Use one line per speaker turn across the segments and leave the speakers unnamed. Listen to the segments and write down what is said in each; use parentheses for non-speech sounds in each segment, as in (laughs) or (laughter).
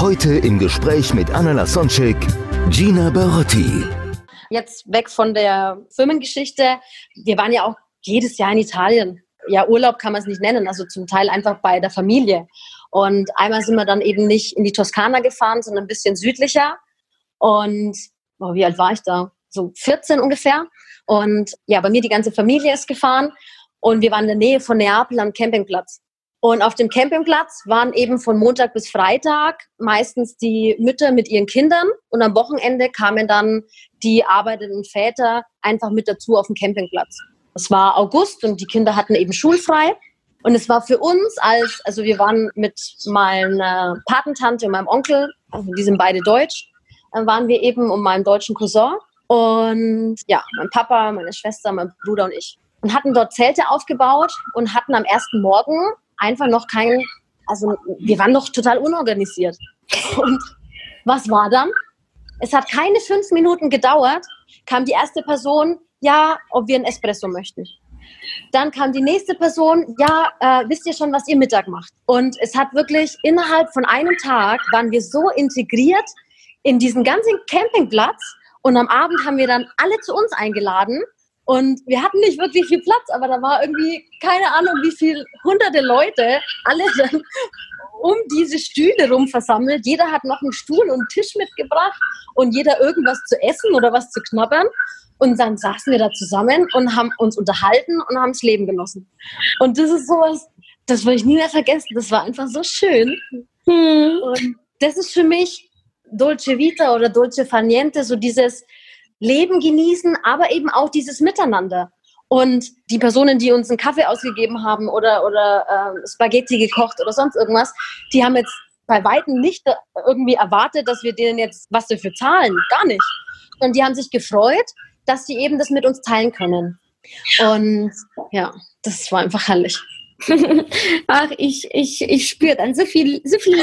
Heute im Gespräch mit Anna Lasonczek, Gina Barotti.
jetzt weg von der Firmengeschichte. Wir waren ja auch jedes Jahr in Italien. Ja, Urlaub kann man es nicht nennen, also zum Teil einfach bei der Familie. Und einmal sind wir dann eben nicht in die Toskana gefahren, sondern ein bisschen südlicher. Und oh, wie alt war ich da? So 14 ungefähr. Und ja, bei mir die ganze Familie ist gefahren. Und wir waren in der Nähe von Neapel am Campingplatz. Und auf dem Campingplatz waren eben von Montag bis Freitag meistens die Mütter mit ihren Kindern. Und am Wochenende kamen dann die arbeitenden Väter einfach mit dazu auf dem Campingplatz. Es war August und die Kinder hatten eben schulfrei. Und es war für uns als, also wir waren mit meiner Patentante und meinem Onkel, also die sind beide deutsch, dann waren wir eben und meinem deutschen Cousin. Und ja, mein Papa, meine Schwester, mein Bruder und ich. Und hatten dort Zelte aufgebaut und hatten am ersten Morgen einfach noch kein, also wir waren noch total unorganisiert. Und was war dann? Es hat keine fünf Minuten gedauert, kam die erste Person, ja, ob wir einen Espresso möchten. Dann kam die nächste Person, ja, äh, wisst ihr schon, was ihr Mittag macht? Und es hat wirklich innerhalb von einem Tag waren wir so integriert in diesen ganzen Campingplatz und am Abend haben wir dann alle zu uns eingeladen und wir hatten nicht wirklich viel Platz, aber da war irgendwie keine Ahnung, wie viel hunderte Leute alle dann um diese Stühle rum versammelt. Jeder hat noch einen Stuhl und einen Tisch mitgebracht und jeder irgendwas zu essen oder was zu knabbern. Und dann saßen wir da zusammen und haben uns unterhalten und haben das Leben genossen. Und das ist sowas, das will ich nie mehr vergessen. Das war einfach so schön. Und das ist für mich Dolce Vita oder Dolce Faniente, so dieses Leben genießen, aber eben auch dieses Miteinander. Und die Personen, die uns einen Kaffee ausgegeben haben oder, oder ähm, Spaghetti gekocht oder sonst irgendwas, die haben jetzt bei Weitem nicht äh, irgendwie erwartet, dass wir denen jetzt was dafür zahlen. Gar nicht. Und die haben sich gefreut, dass sie eben das mit uns teilen können. Und ja, das war einfach herrlich. (laughs)
Ach, ich, ich, ich spüre dann so viel, so viel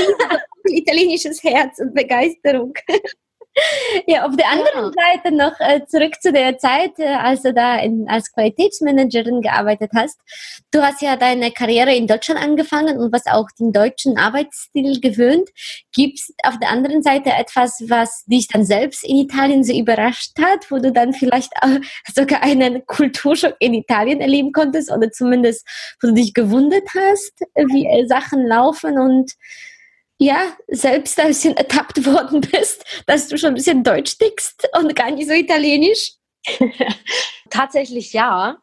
italienisches Herz und Begeisterung. (laughs) (laughs) Ja, auf der anderen
Ja.
Seite noch äh, zurück zu der Zeit, äh, als du da in, als Qualitätsmanagerin gearbeitet hast. Du hast ja deine Karriere in Deutschland angefangen und was auch den deutschen Arbeitsstil gewöhnt. Gibt es auf der anderen Seite etwas, was dich dann selbst in Italien so überrascht hat, wo du dann vielleicht (laughs) sogar einen Kulturschock in Italien erleben konntest oder zumindest, wo du dich gewundert hast, wie äh, Sachen laufen und ja, selbst ein bisschen ertappt worden bist, dass du schon ein bisschen Deutsch tickst und gar nicht so italienisch? (laughs)
Tatsächlich ja.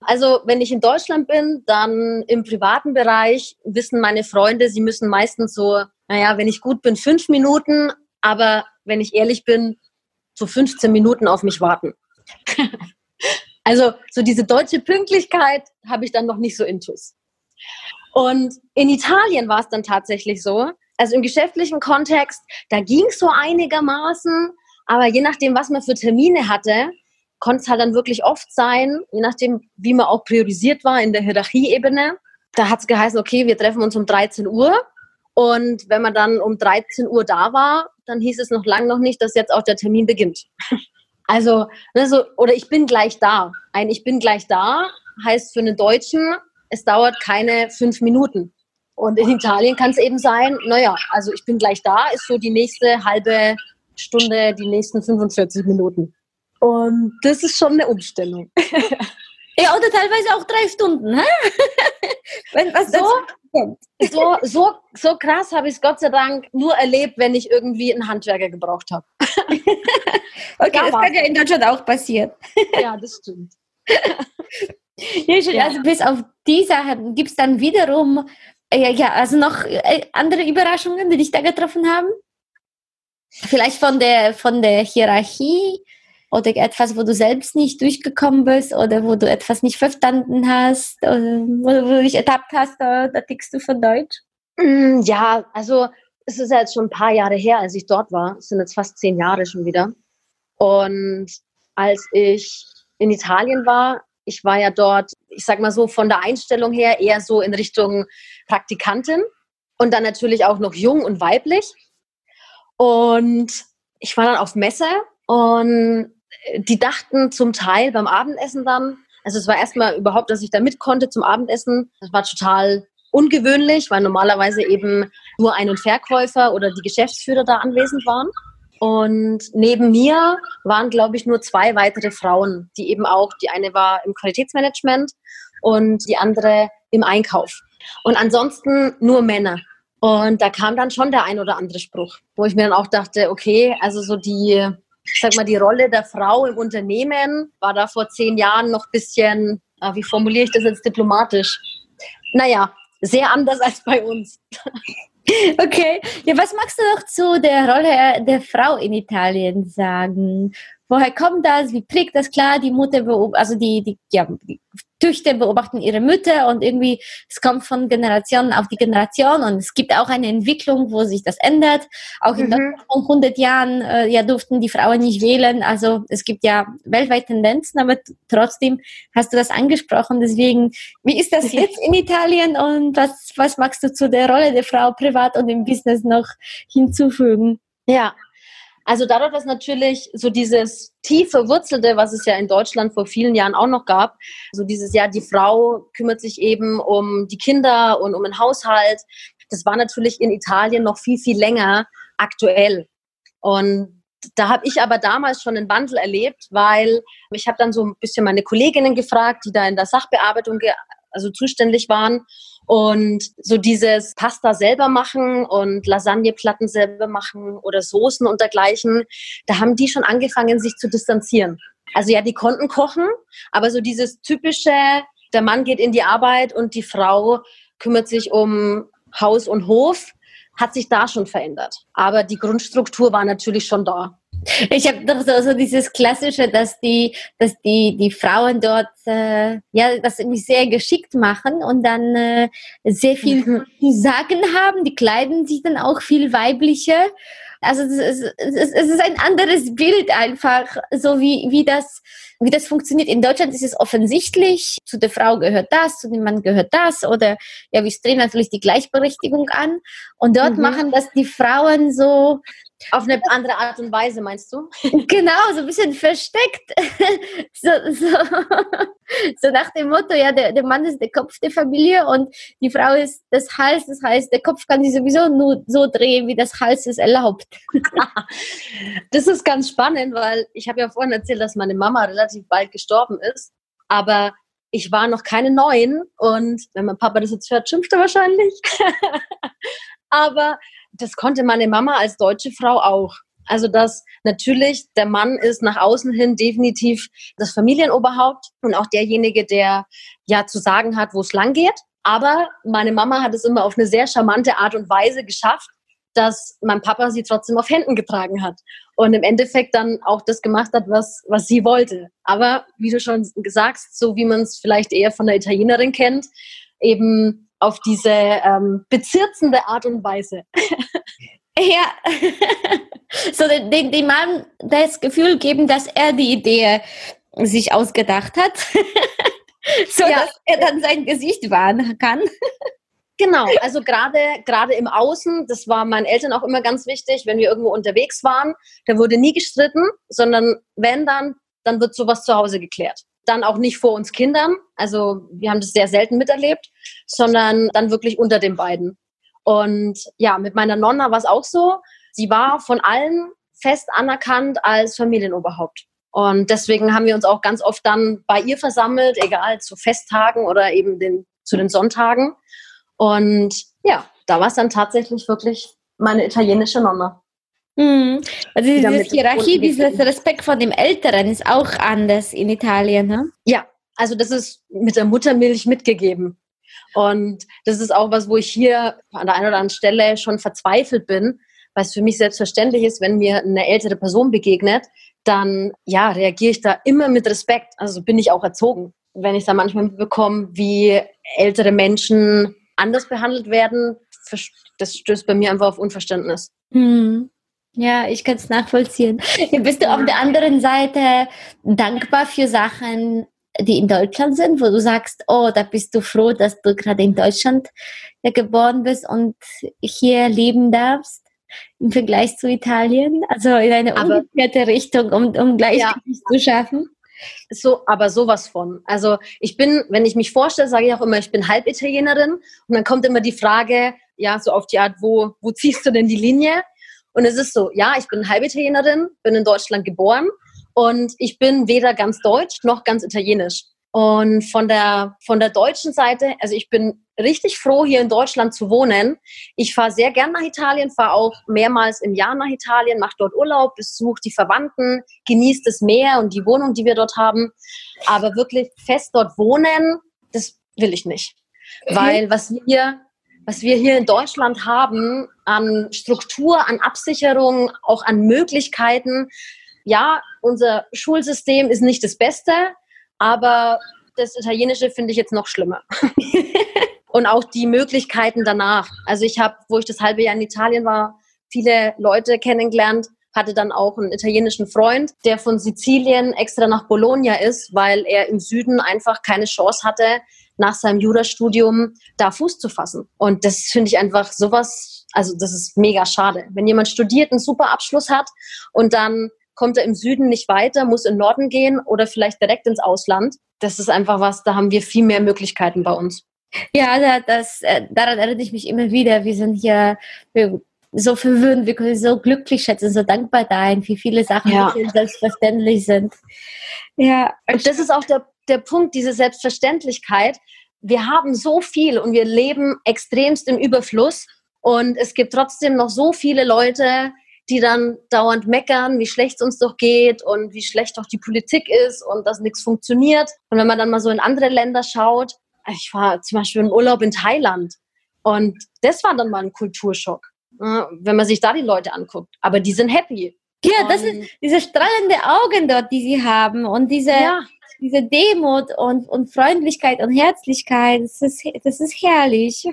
Also wenn ich in Deutschland bin, dann im privaten Bereich wissen meine Freunde, sie müssen meistens so, naja, wenn ich gut bin, fünf Minuten, aber wenn ich ehrlich bin, so 15 Minuten auf mich warten. (laughs) also so diese deutsche Pünktlichkeit habe ich dann noch nicht so intus. Und in Italien war es dann tatsächlich so, also im geschäftlichen Kontext, da ging es so einigermaßen, aber je nachdem, was man für Termine hatte, konnte es halt dann wirklich oft sein, je nachdem, wie man auch priorisiert war in der Hierarchieebene. Da hat es geheißen, okay, wir treffen uns um 13 Uhr. Und wenn man dann um 13 Uhr da war, dann hieß es noch lange noch nicht, dass jetzt auch der Termin beginnt. (laughs) Also, ne, so, oder ich bin gleich da. Ein Ich bin gleich da heißt für einen Deutschen, es dauert keine fünf Minuten. Und in Italien kann es eben sein, naja, also ich bin gleich da, ist so die nächste halbe Stunde, die nächsten 45 Minuten. Und das ist schon eine Umstellung. (laughs)
Ja, oder teilweise auch drei Stunden, hä? (laughs) Wenn was
So? So, so, so krass habe ich es Gott sei Dank nur erlebt, wenn ich irgendwie einen Handwerker gebraucht habe. (laughs)
Okay,
Da
das
war's.
kann ja in Deutschland auch passieren.
Ja, das stimmt.
Ja, schon,
Ja.
Also bis auf die Sachen gibt es dann wiederum, ja, ja, also noch äh, andere Überraschungen, die dich da getroffen haben? Vielleicht von der, von der Hierarchie oder etwas, wo du selbst nicht durchgekommen bist oder wo du etwas nicht verstanden hast oder wo, wo du dich ertappt hast, da, tickst du von Deutsch.
Mm, ja, also es ist jetzt schon ein paar Jahre her, als ich dort war. Es sind jetzt fast zehn Jahre schon wieder. Und als ich in Italien war, ich war ja dort, ich sag mal so, von der Einstellung her eher so in Richtung Praktikantin und dann natürlich auch noch jung und weiblich. Und ich war dann auf Messe und die dachten zum Teil beim Abendessen dann, also es war erstmal überhaupt, dass ich da mit konnte zum Abendessen. Das war total ungewöhnlich, weil normalerweise eben nur Ein- und Verkäufer oder die Geschäftsführer da anwesend waren. Und neben mir waren, glaube ich, nur zwei weitere Frauen, die eben auch, die eine war im Qualitätsmanagement und die andere im Einkauf. Und ansonsten nur Männer. Und da kam dann schon der ein oder andere Spruch, wo ich mir dann auch dachte, okay, also so die, ich sag mal, die Rolle der Frau im Unternehmen war da vor zehn Jahren noch ein bisschen, ah, wie formuliere ich das jetzt diplomatisch? Naja, sehr anders (laughs) als bei uns. (laughs)
Okay, ja, was magst du noch zu der Rolle der Frau in Italien sagen? Woher kommt das? Wie prägt das klar? Die Mutter, also die, die, ja, die Töchter beobachten ihre Mütter und irgendwie, es kommt von Generation auf die Generation und es gibt auch eine Entwicklung, wo sich das ändert. Auch in mhm. vor 100 Jahren äh, ja, durften die Frauen nicht wählen. Also es gibt ja weltweit Tendenzen, aber trotzdem hast du das angesprochen. Deswegen, wie ist das (laughs) jetzt in Italien und was, was magst du zu der Rolle der Frau privat und im Business noch hinzufügen?
Ja, also dadurch, dass natürlich so dieses tiefe Wurzelte, was es ja in Deutschland vor vielen Jahren auch noch gab, so dieses ja, die Frau kümmert sich eben um die Kinder und um den Haushalt, das war natürlich in Italien noch viel, viel länger aktuell. Und da habe ich aber damals schon einen Wandel erlebt, weil ich habe dann so ein bisschen meine Kolleginnen gefragt, die da in der Sachbearbeitung also zuständig waren. Und so dieses Pasta selber machen und Lasagneplatten selber machen oder Soßen und dergleichen, da haben die schon angefangen, sich zu distanzieren. Also ja, die konnten kochen, aber so dieses typische, der Mann geht in die Arbeit und die Frau kümmert sich um Haus und Hof, hat sich da schon verändert. Aber die Grundstruktur war natürlich schon da.
Ich habe doch so, so, dieses Klassische, dass die, dass die, die Frauen dort äh, ja das irgendwie sehr geschickt machen und dann äh, sehr viel mhm. zu sagen haben. Die kleiden sich dann auch viel weiblicher. Also es ist, es ist ein anderes Bild einfach, so wie, wie, das, wie das funktioniert. In Deutschland ist es offensichtlich, zu der Frau gehört das, zu dem Mann gehört das oder ja, wir streben natürlich die Gleichberechtigung an. Und dort mhm. machen das die Frauen so
auf eine andere Art und Weise, meinst du? (laughs)
Genau, so ein bisschen versteckt. (laughs) so, so, so nach dem Motto, ja, der, der Mann ist der Kopf der Familie und die Frau ist das Hals. Das heißt, der Kopf kann sich sowieso nur so drehen, wie das Hals es erlaubt. (laughs)
das ist ganz spannend, weil ich habe ja vorhin erzählt, dass meine Mama relativ bald gestorben ist. Aber ich war noch keine neun und wenn mein Papa das jetzt hört, schimpft er wahrscheinlich. (laughs) Aber das konnte meine Mama als deutsche Frau auch. Also dass natürlich der Mann ist nach außen hin definitiv das Familienoberhaupt und auch derjenige, der ja zu sagen hat, wo es lang geht. Aber meine Mama hat es immer auf eine sehr charmante Art und Weise geschafft, dass mein Papa sie trotzdem auf Händen getragen hat und im Endeffekt dann auch das gemacht hat, was, was sie wollte. Aber wie du schon sagst, so wie man es vielleicht eher von der Italienerin kennt, eben auf diese ähm, bezirzende Art und Weise. (laughs)
Ja, (laughs) so den, den Mann das Gefühl geben, dass er die Idee sich ausgedacht hat, (laughs) so ja. dass er dann sein Gesicht wahren kann.
Genau, also gerade gerade im Außen, das war meinen Eltern auch immer ganz wichtig, wenn wir irgendwo unterwegs waren, da wurde nie gestritten, sondern wenn dann, dann wird sowas zu Hause geklärt dann auch nicht vor uns Kindern. Also wir haben das sehr selten miterlebt, sondern dann wirklich unter den beiden. Und ja, mit meiner Nonna war es auch so. Sie war von allen fest anerkannt als Familienoberhaupt. Und deswegen haben wir uns auch ganz oft dann bei ihr versammelt, egal zu Festtagen oder eben den, zu den Sonntagen. Und ja, da war es dann tatsächlich wirklich meine italienische Nonna.
Mhm. Also diese Hierarchie, dieser Respekt vor dem Älteren ist auch anders in Italien, ne?
Ja, also das ist mit der Muttermilch mitgegeben. Und das ist auch was, wo ich hier an der einen oder anderen Stelle schon verzweifelt bin, weil es für mich selbstverständlich ist, wenn mir eine ältere Person begegnet, dann ja, reagiere ich da immer mit Respekt. Also bin ich auch erzogen. Wenn ich da manchmal mitbekomme, wie ältere Menschen anders behandelt werden, das stößt bei mir einfach auf Unverständnis.
Hm. Ja, ich kann es nachvollziehen. Bist du auf der anderen Seite dankbar für Sachen, die in Deutschland sind, wo du sagst, oh, da bist du froh, dass du gerade in Deutschland geboren bist und hier leben darfst? im Vergleich zu Italien? Also in eine umgekehrte Richtung, um, um Gleichgewicht ja, zu schaffen?
So, aber sowas von. Also ich bin, wenn ich mich vorstelle, sage ich auch immer, ich bin Halbitalienerin und dann kommt immer die Frage, ja, so auf die Art, wo, wo ziehst du denn die Linie? Und es ist so, ja, ich bin Halbitalienerin, bin in Deutschland geboren und ich bin weder ganz deutsch noch ganz italienisch. Und von der, von der deutschen Seite, also ich bin richtig froh, hier in Deutschland zu wohnen. Ich fahre sehr gern nach Italien, fahre auch mehrmals im Jahr nach Italien, mache dort Urlaub, besuche die Verwandten, genieße das Meer und die Wohnung, die wir dort haben. Aber wirklich fest dort wohnen, das will ich nicht. Weil was wir, was wir hier in Deutschland haben an Struktur, an Absicherung, auch an Möglichkeiten, ja, unser Schulsystem ist nicht das Beste, aber das Italienische finde ich jetzt noch schlimmer. (laughs) und auch die Möglichkeiten danach. Also ich habe, wo ich das halbe Jahr in Italien war, viele Leute kennengelernt, hatte dann auch einen italienischen Freund, der von Sizilien extra nach Bologna ist, weil er im Süden einfach keine Chance hatte, nach seinem Jurastudium da Fuß zu fassen. Und das finde ich einfach sowas, also das ist mega schade. Wenn jemand studiert, einen super Abschluss hat und dann kommt er im Süden nicht weiter, muss in Norden gehen oder vielleicht direkt ins Ausland. Das ist einfach was, da haben wir viel mehr Möglichkeiten bei uns.
Ja, das, äh, daran erinnere ich mich immer wieder. Wir sind hier so verwöhnt, wir können so glücklich schätzen, so dankbar sein, wie viele Sachen ja. selbstverständlich sind.
Ja. Und das ist auch der, der Punkt, diese Selbstverständlichkeit. Wir haben so viel und wir leben extremst im Überfluss. Und es gibt trotzdem noch so viele Leute, die dann dauernd meckern, wie schlecht es uns doch geht und wie schlecht doch die Politik ist und dass nichts funktioniert. Und wenn man dann mal so in andere Länder schaut, ich war zum Beispiel im Urlaub in Thailand und das war dann mal ein Kulturschock, ne, wenn man sich da die Leute anguckt. Aber die sind happy.
Ja, das ist diese strahlende Augen dort, die sie haben und diese, ja. diese Demut und, und Freundlichkeit und Herzlichkeit. Das ist, das ist herrlich.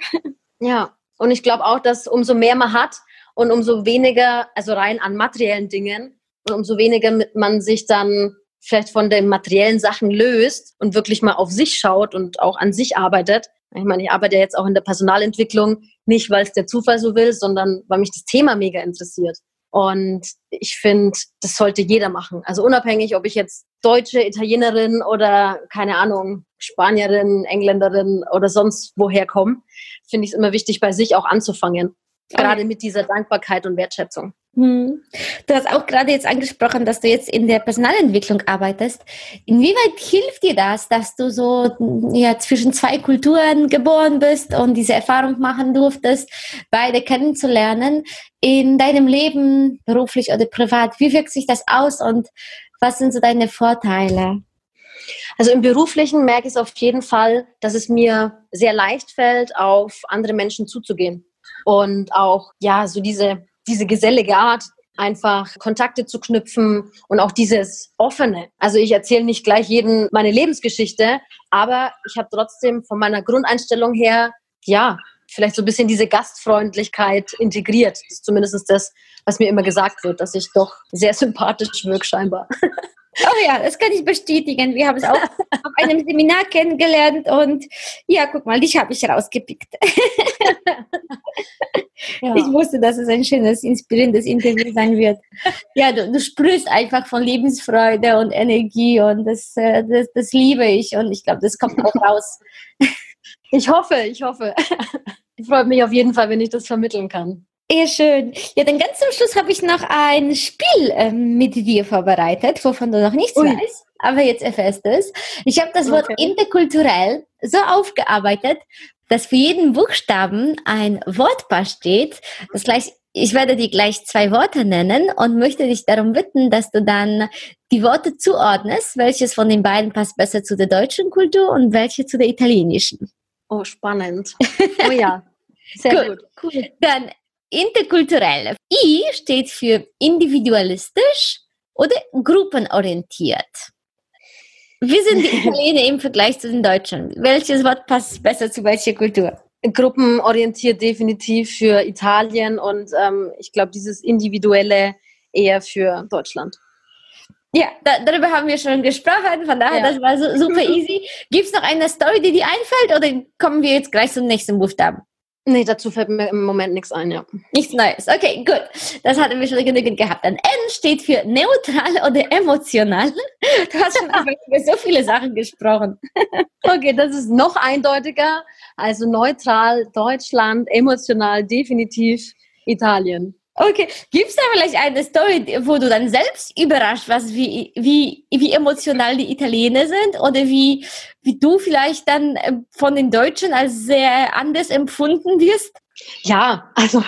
Ja, und ich glaube auch, dass umso mehr man hat, und umso weniger, also rein an materiellen Dingen, und umso weniger man sich dann vielleicht von den materiellen Sachen löst und wirklich mal auf sich schaut und auch an sich arbeitet. Ich meine, ich arbeite ja jetzt auch in der Personalentwicklung, nicht weil es der Zufall so will, sondern weil mich das Thema mega interessiert. Und ich finde, das sollte jeder machen. Also unabhängig, ob ich jetzt Deutsche, Italienerin oder keine Ahnung, Spanierin, Engländerin oder sonst woher komme, finde ich es immer wichtig, bei sich auch anzufangen. Gerade mit dieser Dankbarkeit und Wertschätzung. Hm.
Du hast auch gerade jetzt angesprochen, dass du jetzt in der Personalentwicklung arbeitest. Inwieweit hilft dir das, dass du so ja, zwischen zwei Kulturen geboren bist und diese Erfahrung machen durftest, beide kennenzulernen in deinem Leben, beruflich oder privat? Wie wirkt sich das aus und was sind so deine Vorteile?
Also im beruflichen merke ich es auf jeden Fall, dass es mir sehr leicht fällt, auf andere Menschen zuzugehen und auch ja so diese diese gesellige Art einfach Kontakte zu knüpfen und auch dieses offene. Also ich erzähle nicht gleich jedem meine Lebensgeschichte, aber ich habe trotzdem von meiner Grundeinstellung her ja vielleicht so ein bisschen diese Gastfreundlichkeit integriert. Das ist zumindest das, was mir immer gesagt wird, dass ich doch sehr sympathisch wirke scheinbar. (laughs)
Oh ja, das kann ich bestätigen. Wir haben es auch auf einem Seminar kennengelernt und ja, guck mal, dich habe ich rausgepickt. ja. Ich wusste, dass es ein schönes, inspirierendes Interview sein wird. Ja, du, du sprühst einfach von Lebensfreude und Energie und das, äh, das, das liebe ich und ich glaube, das kommt auch raus.
Ich hoffe, ich hoffe. Freut mich auf jeden Fall, wenn ich das vermitteln kann.
Ja, schön. Ja, dann ganz zum Schluss habe ich noch ein Spiel ähm, mit dir vorbereitet, wovon du noch nichts Ui. weißt, aber jetzt erfährst du es. Ich habe das okay. Wort interkulturell so aufgearbeitet, dass für jeden Buchstaben ein Wortpaar steht. Das gleich, ich werde dir gleich zwei Worte nennen und möchte dich darum bitten, dass du dann die Worte zuordnest, welches von den beiden passt besser zu der deutschen Kultur und welche zu der italienischen.
Oh, spannend. Oh ja. (laughs) Sehr gut. gut.
Cool. Dann interkulturell. I steht für individualistisch oder gruppenorientiert. Wie sind die (laughs) Italiener im Vergleich zu den Deutschen? Welches Wort passt besser zu welcher Kultur?
gruppenorientiert definitiv für Italien und ähm, ich glaube, dieses Individuelle eher für Deutschland.
Ja, da, darüber haben wir schon gesprochen, von daher, ja. das war so, super (laughs) easy. Gibt es noch eine Story, die dir einfällt oder kommen wir jetzt gleich zum nächsten Buchstaben?
Nee, dazu fällt mir im Moment nichts ein, ja.
Nichts Neues. Okay, gut. Das hatten wir schon genügend gehabt. Dann N steht für neutral oder emotional. (laughs) Du hast schon über so viele Sachen gesprochen. (laughs)
Okay, das ist noch eindeutiger. Also neutral, Deutschland, emotional, definitiv Italien.
Okay, gibt es da vielleicht eine Story, wo du dann selbst überrascht warst, wie, wie, wie emotional die Italiener sind oder wie, wie du vielleicht dann äh, von den Deutschen als sehr anders empfunden wirst?
Ja, also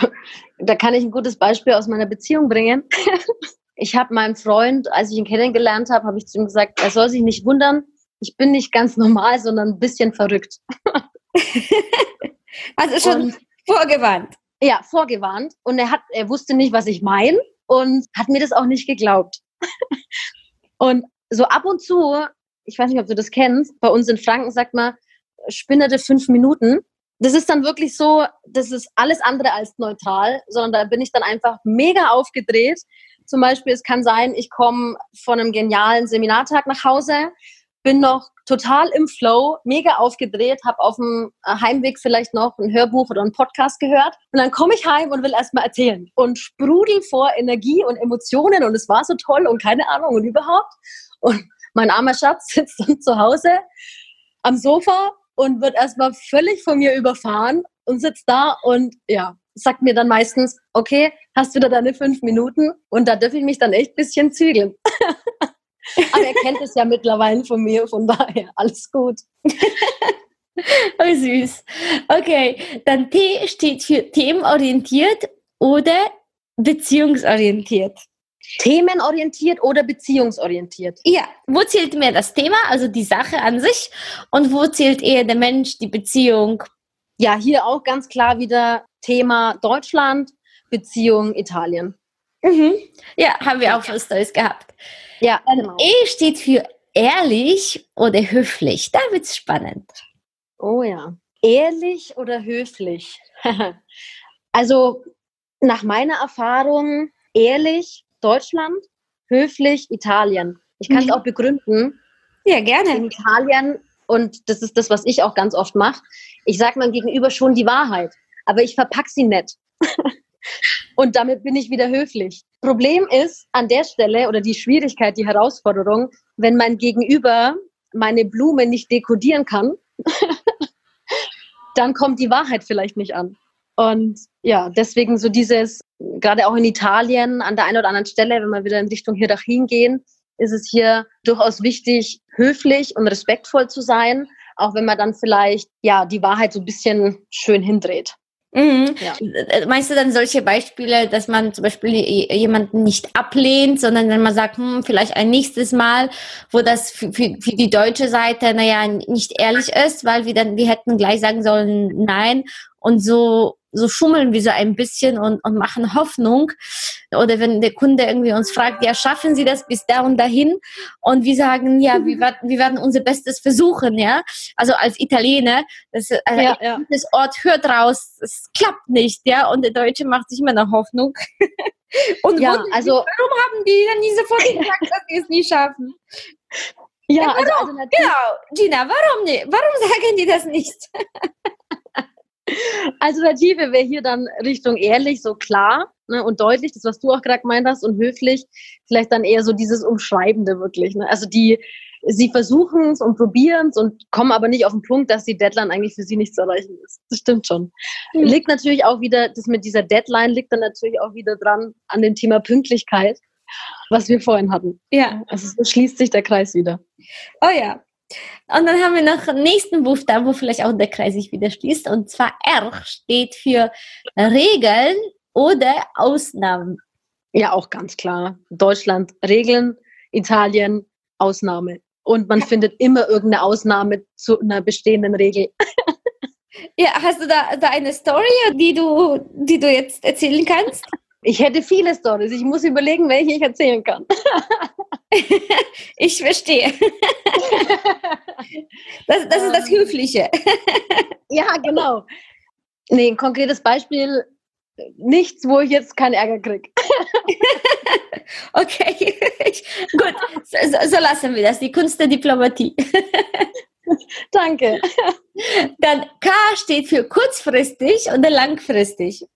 da kann ich ein gutes Beispiel aus meiner Beziehung bringen. Ich habe meinem Freund, als ich ihn kennengelernt habe, habe ich zu ihm gesagt, er soll sich nicht wundern, ich bin nicht ganz normal, sondern ein bisschen verrückt. (laughs)
also schon Und, vorgewarnt.
Ja, vorgewarnt. Und er hat, er wusste nicht, was ich meine und hat mir das auch nicht geglaubt. (laughs) und so ab und zu, ich weiß nicht, ob du das kennst, bei uns in Franken sagt man, spinnerte fünf Minuten. Das ist dann wirklich so, das ist alles andere als neutral, sondern da bin ich dann einfach mega aufgedreht. Zum Beispiel, es kann sein, ich komme von einem genialen Seminartag nach Hause, bin noch total im Flow, mega aufgedreht, habe auf dem äh, Heimweg vielleicht noch ein Hörbuch oder einen Podcast gehört und dann komme ich heim und will erstmal erzählen und sprudel vor Energie und Emotionen und es war so toll und keine Ahnung und überhaupt und mein armer Schatz (laughs) sitzt dann zu Hause am Sofa und wird erstmal völlig von mir überfahren und sitzt da und ja, sagt mir dann meistens, okay, hast du da deine fünf Minuten? Und da dürfe ich mich dann echt ein bisschen zügeln. (laughs) (laughs) Aber er kennt es ja mittlerweile von mir, von daher alles gut. (laughs)
oh, süß. Okay, dann T steht für themenorientiert oder beziehungsorientiert.
Themenorientiert oder beziehungsorientiert?
Ja, wo zählt mehr das Thema, also die Sache an sich, und wo zählt eher der Mensch, die Beziehung?
Ja, hier auch ganz klar wieder Thema Deutschland, Beziehung Italien.
Mhm. Ja, haben wir auch schon Stories gehabt. Ja, genau. E steht für ehrlich oder höflich. Da wird es spannend.
Oh ja. Ehrlich oder höflich? (laughs) also nach meiner Erfahrung ehrlich Deutschland, höflich Italien. Ich kann es mhm. auch begründen.
Ja, gerne.
In Italien, und das ist das, was ich auch ganz oft mache, ich sage meinem Gegenüber schon die Wahrheit, aber ich verpacke sie nett. (laughs) Und damit bin ich wieder höflich. Problem ist an der Stelle oder die Schwierigkeit, die Herausforderung, wenn mein Gegenüber meine Blume nicht dekodieren kann, (laughs) dann kommt die Wahrheit vielleicht nicht an. Und ja, deswegen so dieses, gerade auch in Italien, an der einen oder anderen Stelle, wenn wir wieder in Richtung Hierarchien gehen, ist es hier durchaus wichtig, höflich und respektvoll zu sein, auch wenn man dann vielleicht ja die Wahrheit so ein bisschen schön hindreht.
Mhm. Ja. Äh, meinst du dann solche Beispiele, dass man zum Beispiel jemanden nicht ablehnt, sondern wenn man sagt, hm, vielleicht ein nächstes Mal, wo das für, für, für die deutsche Seite, naja, nicht ehrlich ist, weil wir dann, wir hätten gleich sagen sollen, nein. Und so so schummeln wir so ein bisschen und, und machen Hoffnung. Oder wenn der Kunde irgendwie uns fragt, ja, schaffen Sie das bis da und dahin? Und wir sagen, ja, wir, werden, wir werden unser Bestes versuchen, ja. Also als Italiener, das, also ja, ja. das Ort hört raus, es klappt nicht, ja. Und der Deutsche macht sich immer noch Hoffnung. (laughs) und ja, also, warum haben die dann nicht sofort gesagt, dass sie es nie schaffen? Ja, ja also? Also genau, Gina, warum nicht? Warum sagen die das nicht? (laughs)
Alternative wäre hier dann Richtung ehrlich, so klar ne, und deutlich, das, was du auch gerade gemeint hast, und höflich, vielleicht dann eher so dieses Umschreibende wirklich. Ne? Also die, sie versuchen es und probieren es und kommen aber nicht auf den Punkt, dass die Deadline eigentlich für sie nicht zu erreichen ist. Das stimmt schon. Mhm. Liegt natürlich auch wieder, das mit dieser Deadline liegt dann natürlich auch wieder dran an dem Thema Pünktlichkeit, was wir vorhin hatten. Ja. Also so schließt sich der Kreis wieder.
Oh ja, und dann haben wir noch den nächsten Buchstaben, wo vielleicht auch der Kreis sich wieder schließt. Und zwar R steht für Regeln oder Ausnahmen.
Ja, auch ganz klar. Deutschland Regeln, Italien Ausnahme. Und man findet immer irgendeine Ausnahme zu einer bestehenden Regel.
Ja, hast du da, da eine Story, die du, die du jetzt erzählen kannst? (laughs)
Ich hätte viele Stories. Ich muss überlegen, welche ich erzählen kann. (laughs)
ich verstehe. Das, das ist das Höfliche.
Ja, genau. Nee, ein konkretes Beispiel, nichts, wo ich jetzt keinen Ärger kriege. (laughs)
okay, (laughs) gut, so, so, lassen wir das, die Kunst der Diplomatie.
Danke.
Dann K steht für kurzfristig oder langfristig.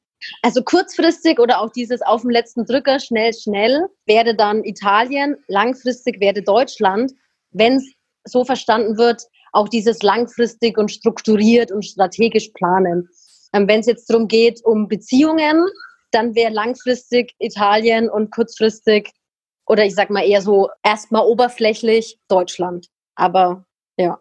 Also kurzfristig oder auch dieses auf dem letzten Drücker schnell, schnell wäre dann Italien, langfristig wäre Deutschland, wenn es so verstanden wird, auch dieses langfristig und strukturiert und strategisch planen. Ähm, wenn es jetzt darum geht, um Beziehungen, dann wäre langfristig Italien und kurzfristig oder ich sag mal eher so erstmal oberflächlich Deutschland. Aber ja,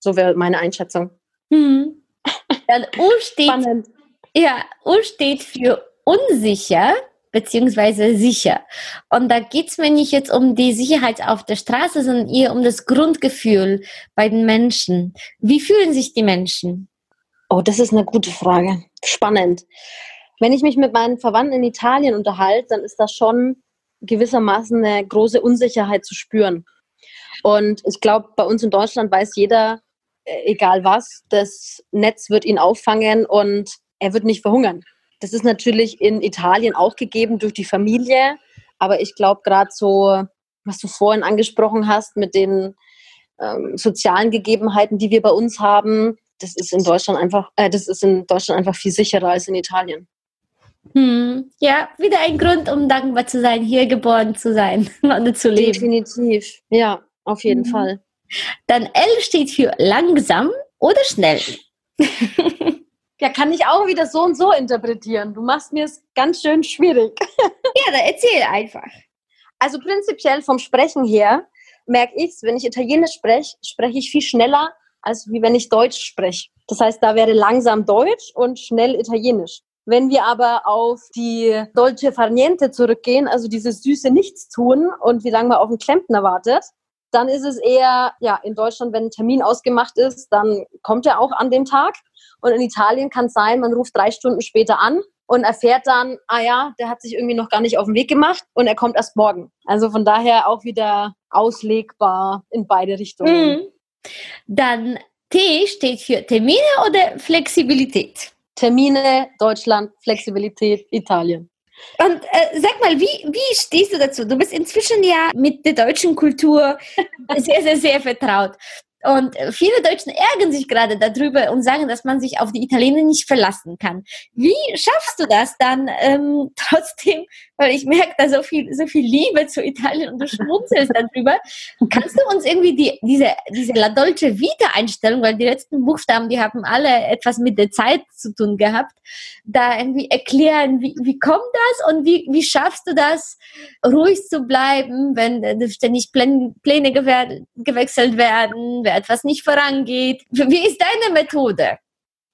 so wäre meine Einschätzung.
Hm. (laughs) Dann U steht, Spannend. Ja, U steht für unsicher beziehungsweise sicher. Und da geht es mir nicht jetzt um die Sicherheit auf der Straße, sondern eher um das Grundgefühl bei den Menschen. Wie fühlen sich die Menschen?
Oh, das ist eine gute Frage. Spannend. Wenn ich mich mit meinen Verwandten in Italien unterhalte, dann ist das schon gewissermaßen eine große Unsicherheit zu spüren. Und ich glaube, bei uns in Deutschland weiß jeder, äh, egal was, das Netz wird ihn auffangen und er wird nicht verhungern. Das ist natürlich in Italien auch gegeben durch die Familie, aber ich glaube gerade so, was du vorhin angesprochen hast mit den ähm, sozialen Gegebenheiten, die wir bei uns haben, das ist in Deutschland einfach, äh, das ist in Deutschland einfach viel sicherer als in Italien.
Hm, ja, wieder ein Grund, um dankbar zu sein, hier geboren zu sein (laughs) und zu leben.
Definitiv, ja, auf jeden mhm. Fall.
Dann L steht für langsam oder schnell. (laughs)
ja, kann ich auch wieder so und so interpretieren. Du machst mir es ganz schön schwierig. (laughs)
ja, dann erzähl einfach.
Also prinzipiell vom Sprechen her merke ich es, wenn ich Italienisch spreche, spreche ich viel schneller, als wie wenn ich Deutsch spreche. Das heißt, da wäre langsam Deutsch und schnell Italienisch. Wenn wir aber auf die Dolce Farniente zurückgehen, also dieses süße Nichtstun und wie lange man auf den Klempner wartet, dann ist es eher, ja, in Deutschland, wenn ein Termin ausgemacht ist, dann kommt er auch an dem Tag. Und in Italien kann es sein, man ruft drei Stunden später an und erfährt dann, ah ja, der hat sich irgendwie noch gar nicht auf den Weg gemacht und er kommt erst morgen. Also von daher auch wieder auslegbar in beide Richtungen. Mhm.
Dann T steht für Termine oder Flexibilität?
Termine, Deutschland, Flexibilität, Italien.
Und äh, sag mal, wie, wie stehst du dazu? Du bist inzwischen ja mit der deutschen Kultur sehr, sehr, sehr vertraut. Und viele Deutschen ärgern sich gerade darüber und sagen, dass man sich auf die Italiener nicht verlassen kann. Wie schaffst du das dann ähm, (laughs) trotzdem, weil ich merke da so viel, so viel Liebe zu Italien und du schmunzelst darüber. Kannst du uns irgendwie die, diese, diese La Dolce Vita Einstellung, weil die letzten Buchstaben, die haben alle etwas mit der Zeit zu tun gehabt, da irgendwie erklären, wie, wie kommt das und wie, wie schaffst du das, ruhig zu bleiben, wenn ständig Pläne, Pläne gewechselt werden, wenn etwas nicht vorangeht. Wie ist deine Methode?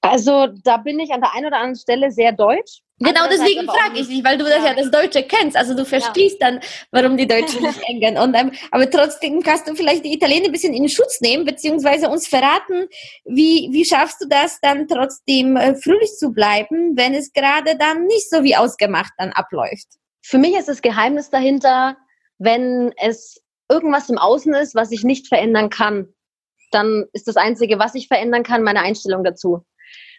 Also da bin ich an der einen oder anderen Stelle sehr deutsch.
Genau deswegen frage ich dich, weil du das ja das Deutsche kennst. Also du verstehst ja. dann, warum die Deutschen nicht (laughs) ärgern. Und, ähm, aber trotzdem kannst du vielleicht die Italiener ein bisschen in Schutz nehmen, beziehungsweise uns verraten, wie, wie schaffst du das dann trotzdem äh, fröhlich zu bleiben, wenn es gerade dann nicht so wie ausgemacht dann abläuft?
Für mich ist das Geheimnis dahinter, wenn es irgendwas im Außen ist, was ich nicht verändern kann, dann ist das Einzige, was ich verändern kann, meine Einstellung dazu.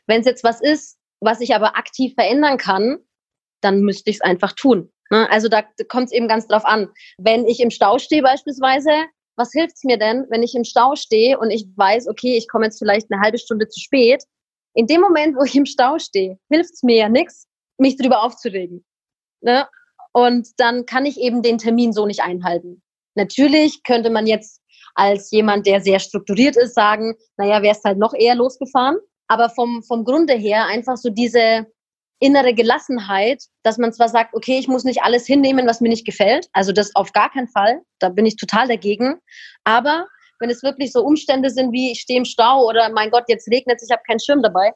Wenn es jetzt was ist, was ich aber aktiv verändern kann, dann müsste ich es einfach tun. Ne? Also da kommt es eben ganz drauf an. Wenn ich im Stau stehe beispielsweise, was hilft es mir denn, wenn ich im Stau stehe und ich weiß, okay, ich komme jetzt vielleicht eine halbe Stunde zu spät. In dem Moment, wo ich im Stau stehe, hilft es mir ja nichts, mich darüber aufzuregen. Ne? Und dann kann ich eben den Termin so nicht einhalten. Natürlich könnte man jetzt als jemand, der sehr strukturiert ist, sagen, naja, wärst halt noch eher losgefahren. Aber vom, vom Grunde her einfach so diese innere Gelassenheit, dass man zwar sagt, okay, ich muss nicht alles hinnehmen, was mir nicht gefällt. Also das auf gar keinen Fall. Da bin ich total dagegen. Aber wenn es wirklich so Umstände sind wie ich stehe im Stau oder mein Gott, jetzt regnet es, ich habe keinen Schirm dabei,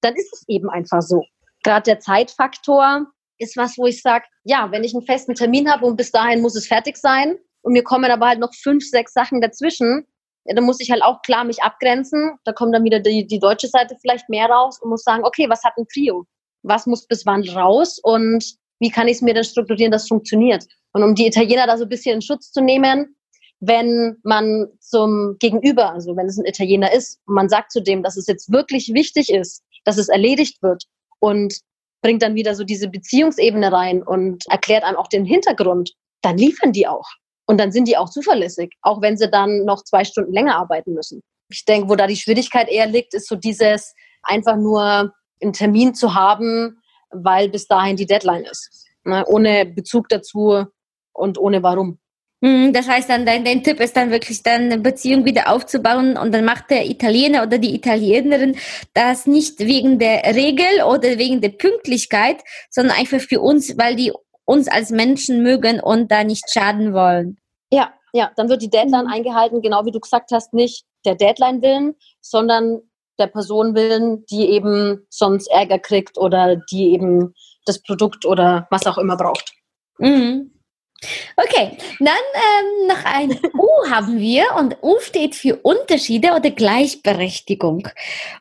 dann ist es eben einfach so. Gerade der Zeitfaktor ist was, wo ich sage, ja, wenn ich einen festen Termin habe und bis dahin muss es fertig sein, und mir kommen aber halt noch fünf, sechs Sachen dazwischen, ja, dann muss ich halt auch klar mich abgrenzen. Da kommt dann wieder die, die deutsche Seite vielleicht mehr raus und muss sagen, okay, was hat ein Trio? Was muss bis wann raus und wie kann ich es mir dann strukturieren, dass es funktioniert? Und um die Italiener da so ein bisschen in Schutz zu nehmen, wenn man zum Gegenüber, also wenn es ein Italiener ist, und man sagt zu dem, dass es jetzt wirklich wichtig ist, dass es erledigt wird und bringt dann wieder so diese Beziehungsebene rein und erklärt einem auch den Hintergrund, dann liefern die auch. Und dann sind die auch zuverlässig, auch wenn sie dann noch zwei Stunden länger arbeiten müssen. Ich denke, wo da die Schwierigkeit eher liegt, ist so dieses einfach nur einen Termin zu haben, weil bis dahin die Deadline ist. Ne? Ohne Bezug dazu und ohne warum.
Mhm, das heißt dann, dein, dein Tipp ist dann wirklich dann eine Beziehung wieder aufzubauen und dann macht der Italiener oder die Italienerin das nicht wegen der Regel oder wegen der Pünktlichkeit, sondern einfach für uns, weil die uns als Menschen mögen und da nicht schaden wollen.
Ja, ja, dann wird die Deadline mhm. eingehalten, genau wie du gesagt hast, nicht der Deadline willen, sondern der Person willen, die eben sonst Ärger kriegt oder die eben das Produkt oder was auch immer braucht.
Mhm. Okay, dann ähm, noch ein U haben wir und U steht für Unterschiede oder Gleichberechtigung.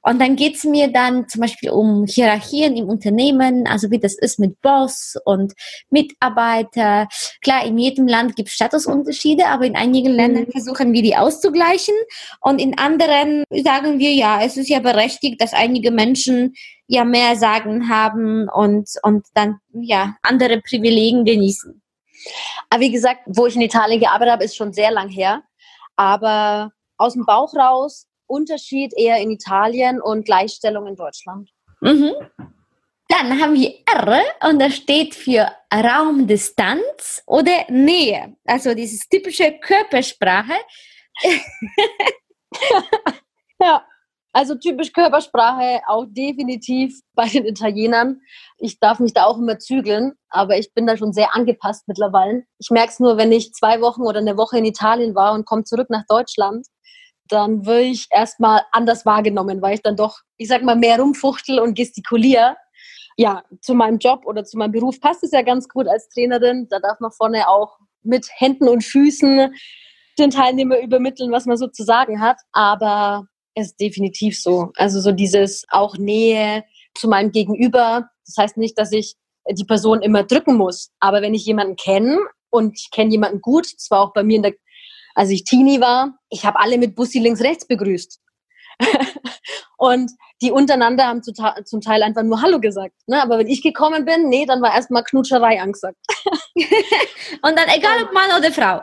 Und dann geht es mir dann zum Beispiel um Hierarchien im Unternehmen, also wie das ist mit Boss und Mitarbeiter. Klar, in jedem Land gibt es Statusunterschiede, aber in einigen Ländern mhm. versuchen wir die auszugleichen und in anderen sagen wir, ja, es ist ja berechtigt, dass einige Menschen ja mehr Sagen haben und, und dann ja andere Privilegien genießen.
Aber wie gesagt, wo ich in Italien gearbeitet habe, ist schon sehr lang her. Aber aus dem Bauch raus, Unterschied eher in Italien und Gleichstellung in Deutschland.
Mhm. Dann haben wir R und das steht für Raumdistanz oder Nähe. Also dieses typische Körpersprache. (laughs) (laughs)
ja. Also typisch Körpersprache auch definitiv bei den Italienern. Ich darf mich da auch immer zügeln, aber ich bin da schon sehr angepasst mittlerweile. Ich merke es nur, wenn ich zwei Wochen oder eine Woche in Italien war und komme zurück nach Deutschland, dann will ich erstmal anders wahrgenommen, weil ich dann doch, ich sag mal, mehr rumfuchtel und gestikuliere. Ja, zu meinem Job oder zu meinem Beruf passt es ja ganz gut als Trainerin. Da darf man vorne auch mit Händen und Füßen den Teilnehmer übermitteln, was man so zu sagen hat. Aber ist definitiv so. Also so dieses auch Nähe zu meinem Gegenüber. Das heißt nicht, dass ich die Person immer drücken muss. Aber wenn ich jemanden kenne und ich kenne jemanden gut, zwar auch bei mir in der, als ich Teenie war, ich habe alle mit Bussi links rechts begrüßt. (laughs) und die untereinander haben zum Teil einfach nur Hallo gesagt. Ne? Aber wenn ich gekommen bin, nee, dann war erstmal Knutscherei angesagt. (laughs)
und dann egal ob Mann oder Frau.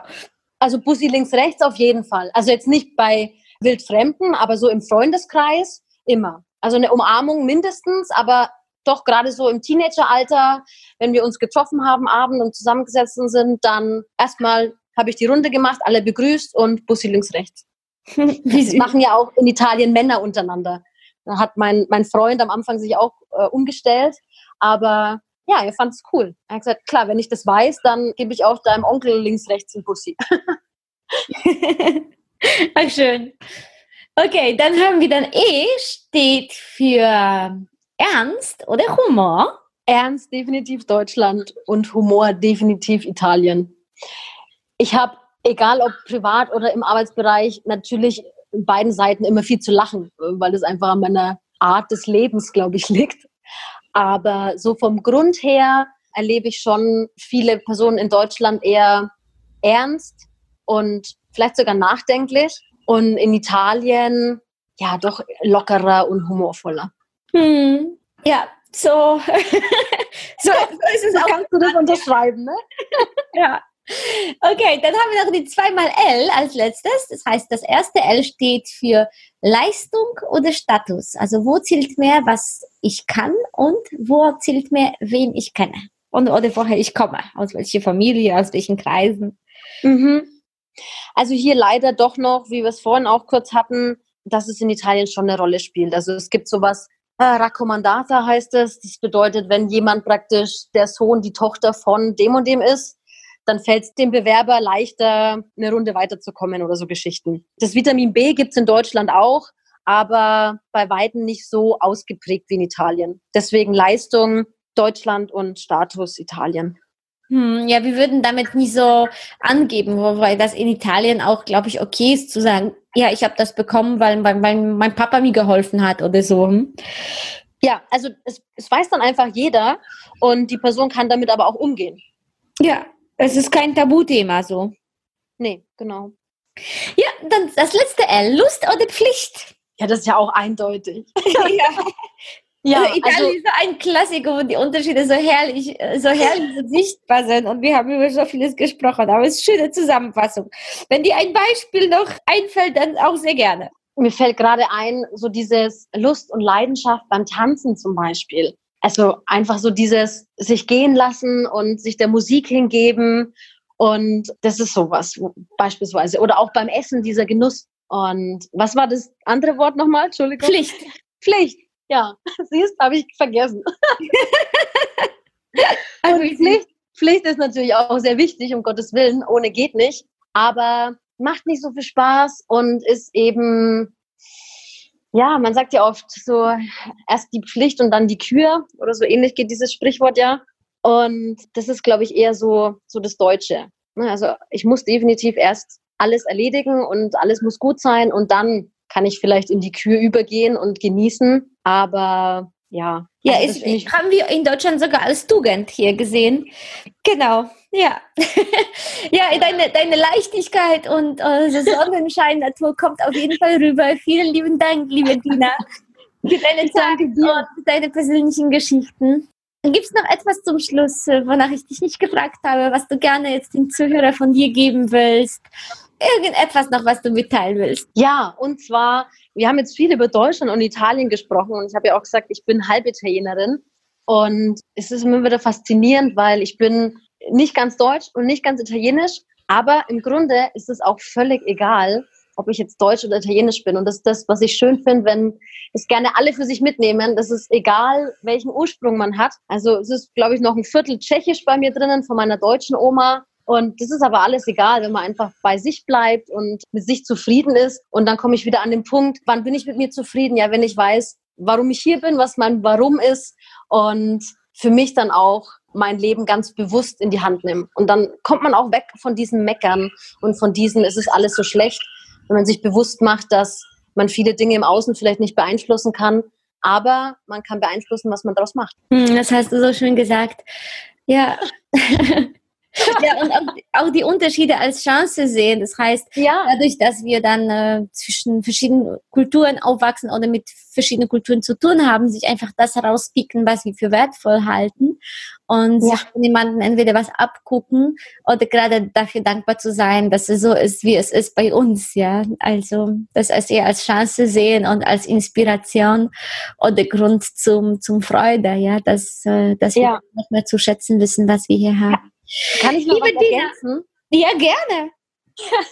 Also Bussi links rechts auf jeden Fall. Also jetzt nicht bei Wildfremden, aber so im Freundeskreis immer. Also eine Umarmung mindestens, aber doch gerade so im Teenageralter, wenn wir uns getroffen haben, Abend und zusammengesetzt sind, dann erstmal habe ich die Runde gemacht, alle begrüßt und Bussi links rechts. (laughs) das machen ja auch in Italien Männer untereinander. Da hat mein, mein Freund am Anfang sich auch äh, umgestellt, aber ja, er fand es cool. Er hat gesagt, klar, wenn ich das weiß, dann gebe ich auch deinem Onkel links rechts einen Bussi. (laughs)
Ach, schön. Okay, dann haben wir dann E steht für Ernst oder Humor.
Ernst definitiv Deutschland und Humor definitiv Italien. Ich habe, egal ob privat oder im Arbeitsbereich, natürlich beiden Seiten immer viel zu lachen, weil es einfach an meiner Art des Lebens, glaube ich, (laughs) liegt. Aber so vom Grund her erlebe ich schon viele Personen in Deutschland eher ernst und vielleicht sogar nachdenklich und in Italien ja doch lockerer und humorvoller.
Hm. Ja, so, (laughs) (laughs) so, ist es auch.
Kannst du das unterschreiben, ne? (laughs)
ja. Okay, dann haben wir noch die zweimal L als letztes. Das heißt, das erste L steht für Leistung oder Status. Also wo zählt mehr, was ich kann und wo zählt mehr, wen ich kenne und oder woher ich komme, aus welcher Familie, aus welchen Kreisen.
Mhm. Also hier leider doch noch, wie wir es vorhin auch kurz hatten, dass es in Italien schon eine Rolle spielt. Also es gibt sowas, äh, Raccomandata heißt es. Das bedeutet, wenn jemand praktisch der Sohn, die Tochter von dem und dem ist, dann fällt es dem Bewerber leichter, eine Runde weiterzukommen oder so Geschichten. Das Vitamin B gibt es in Deutschland auch, aber bei Weitem nicht so ausgeprägt wie in Italien. Deswegen Leistung Deutschland und Status Italien.
Hm, ja, wir würden damit nie so angeben, weil das in Italien auch, glaube ich, okay ist zu sagen, ja, ich habe das bekommen, weil, weil, weil, mein Papa mir geholfen hat oder so. Hm?
Ja, also es, es weiß dann einfach jeder und die Person kann damit aber auch umgehen.
Ja, es ist kein Tabuthema so.
Nee, genau.
Ja, dann das letzte L, Lust oder Pflicht?
Ja, das ist ja auch eindeutig. (laughs)
ja. (laughs) Ja, also Italien also, ist ein Klassiker, wo die Unterschiede so herrlich, so herrlich sichtbar sind und wir haben über so vieles gesprochen, aber es ist eine schöne Zusammenfassung. Wenn dir ein Beispiel noch einfällt, dann auch sehr gerne.
Mir fällt gerade ein, so dieses Lust und Leidenschaft beim Tanzen zum Beispiel. Also einfach so dieses sich gehen lassen und sich der Musik hingeben und das ist sowas beispielsweise. Oder auch beim Essen dieser Genuss. Und was war das andere Wort nochmal? Entschuldigung.
Pflicht.
Pflicht. Ja, (laughs) siehst, habe ich vergessen. (laughs) also Pflicht, Pflicht ist natürlich auch sehr wichtig, um Gottes Willen. Ohne geht nicht. Aber macht nicht so viel Spaß und ist eben, ja, man sagt ja oft so, erst die Pflicht und dann die Kür oder so ähnlich geht dieses Sprichwort ja. Und das ist, glaube ich, eher so, so das Deutsche. Ne, also ich muss definitiv erst alles erledigen und alles muss gut sein und dann kann ich vielleicht in die Kür übergehen und genießen. Aber ja.
Ja, also ist, haben wir in Deutschland sogar als Tugend hier gesehen. Genau, ja. (laughs) ja, deine, deine Leichtigkeit und äh, Sonnenschein-Natur kommt auf jeden Fall rüber. Vielen lieben Dank, liebe Dina, für deine Zeit und deine persönlichen Geschichten. Gibt es noch etwas zum Schluss, äh, wonach ich dich nicht gefragt habe, was du gerne jetzt den Zuhörer von dir geben willst? Irgendetwas noch, was du mitteilen willst?
Ja, und zwar, wir haben jetzt viel über Deutschland und Italien gesprochen und ich habe ja auch gesagt, ich bin halb Italienerin und es ist immer wieder faszinierend, weil ich bin nicht ganz deutsch und nicht ganz italienisch, aber im Grunde ist es auch völlig egal, ob ich jetzt Deutsch oder Italienisch bin. Und das ist das, was ich schön finde, wenn es gerne alle für sich mitnehmen. Das ist egal, welchen Ursprung man hat. Also es ist, glaube ich, noch ein Viertel Tschechisch bei mir drinnen von meiner deutschen Oma. Und das ist aber alles egal, wenn man einfach bei sich bleibt und mit sich zufrieden ist. Und dann komme ich wieder an den Punkt, wann bin ich mit mir zufrieden? Ja, wenn ich weiß, warum ich hier bin, was mein Warum ist und für mich dann auch mein Leben ganz bewusst in die Hand nehme. Und dann kommt man auch weg von diesen Meckern und von diesen, es ist alles so schlecht, wenn man sich bewusst macht, dass man viele Dinge im Außen vielleicht nicht beeinflussen kann, aber man kann beeinflussen, was man daraus macht.
Hm, das hast du so schön gesagt. Ja. (laughs) (laughs) ja, und auch, auch, die Unterschiede als Chance sehen. Das heißt, ja. dadurch, dass wir dann äh, zwischen verschiedenen Kulturen aufwachsen oder mit verschiedenen Kulturen zu tun haben, sich einfach das herauspicken, was wir für wertvoll halten und ja. sich von jemandem entweder was abgucken oder gerade dafür dankbar zu sein, dass es so ist, wie es ist bei uns, ja. Also das als eher als Chance sehen und als Inspiration oder Grund zum, zum Freude, ja, dass, äh, dass ja. wir noch mehr zu schätzen wissen, was wir hier haben.
Kann ich noch Liebe was ergänzen?
Ja, gerne. (laughs)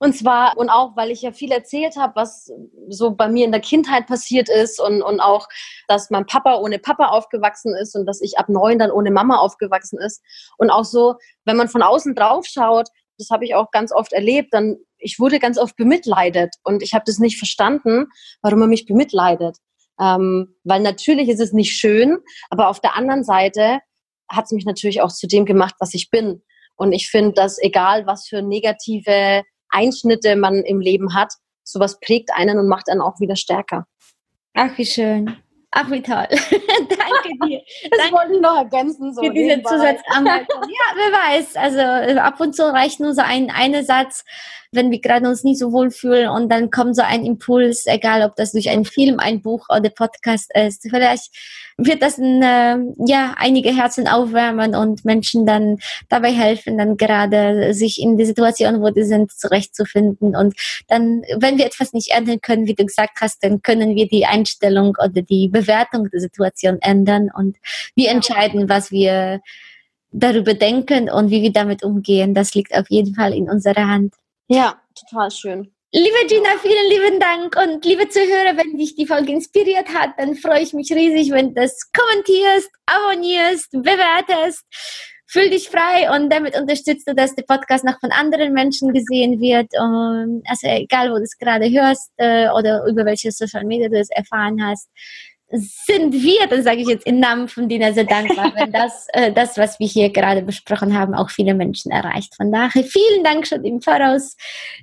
Und zwar, und auch, weil ich ja viel erzählt habe, was so bei mir in der Kindheit passiert ist und, und auch, dass mein Papa ohne Papa aufgewachsen ist und dass ich ab neun dann ohne Mama aufgewachsen ist. Und auch so, wenn man von außen drauf schaut, das habe ich auch ganz oft erlebt, dann, ich wurde ganz oft bemitleidet und ich habe das nicht verstanden, warum man mich bemitleidet. Ähm, weil natürlich ist es nicht schön, aber auf der anderen Seite hat es mich natürlich auch zu dem gemacht, was ich bin. Und ich finde, dass egal, was für negative Einschnitte man im Leben hat, sowas prägt einen und macht einen auch wieder stärker.
Ach, wie schön. Ach, wie toll. (laughs) Danke dir. (laughs)
Das
Danke
wollte ich noch ergänzen. So
für diese Zusatzanmerkung. ja, wer weiß. Also ab und zu reicht nur so ein eine Satz, wenn wir gerade uns nicht so wohl fühlen und dann kommt so ein Impuls, egal ob das durch einen Film, ein Buch oder Podcast ist. Vielleicht wird das ein, äh, ja einige Herzen aufwärmen und Menschen dann dabei helfen, dann gerade sich in die Situation, wo die sind, zurechtzufinden. Und dann, wenn wir etwas nicht ändern können, wie du gesagt hast, dann können wir die Einstellung oder die Bewertung der Situation ändern und wir entscheiden, was wir darüber denken und wie wir damit umgehen. Das liegt auf jeden Fall in unserer Hand.
Ja, total schön.
Liebe Gina, vielen lieben Dank und liebe Zuhörer, wenn dich die Folge inspiriert hat, dann freue ich mich riesig, wenn du das kommentierst, abonnierst, bewertest. Fühl dich frei und damit unterstützt du, dass der Podcast noch von anderen Menschen gesehen wird. also egal, wo du es gerade hörst äh, oder über welche Social Media du es erfahren hast sind wir, dann sage ich jetzt im Namen von Dina sehr dankbar, (laughs) wenn das, äh, das, was wir hier gerade besprochen haben, auch viele Menschen erreicht. Von daher vielen Dank schon im Voraus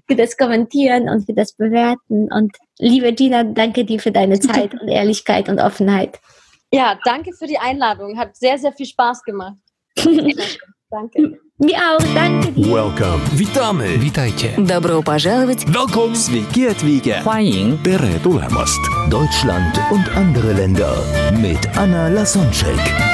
für das Kommentieren und für das Bewerten. Und liebe Dina, danke dir für deine (laughs) Zeit und Ehrlichkeit und Offenheit.
Ja, danke für die Einladung. Hat sehr, sehr viel Spaß gemacht. (laughs) danke.
Mir auch, danke dir.
Welcome. Witamy.
Witajcie.
Добро пожаловать.
Welcome. Sveiki atvykę.
欢迎
Tere tulemast.
Deutschland und andere Länder mit Anna Lasonczek.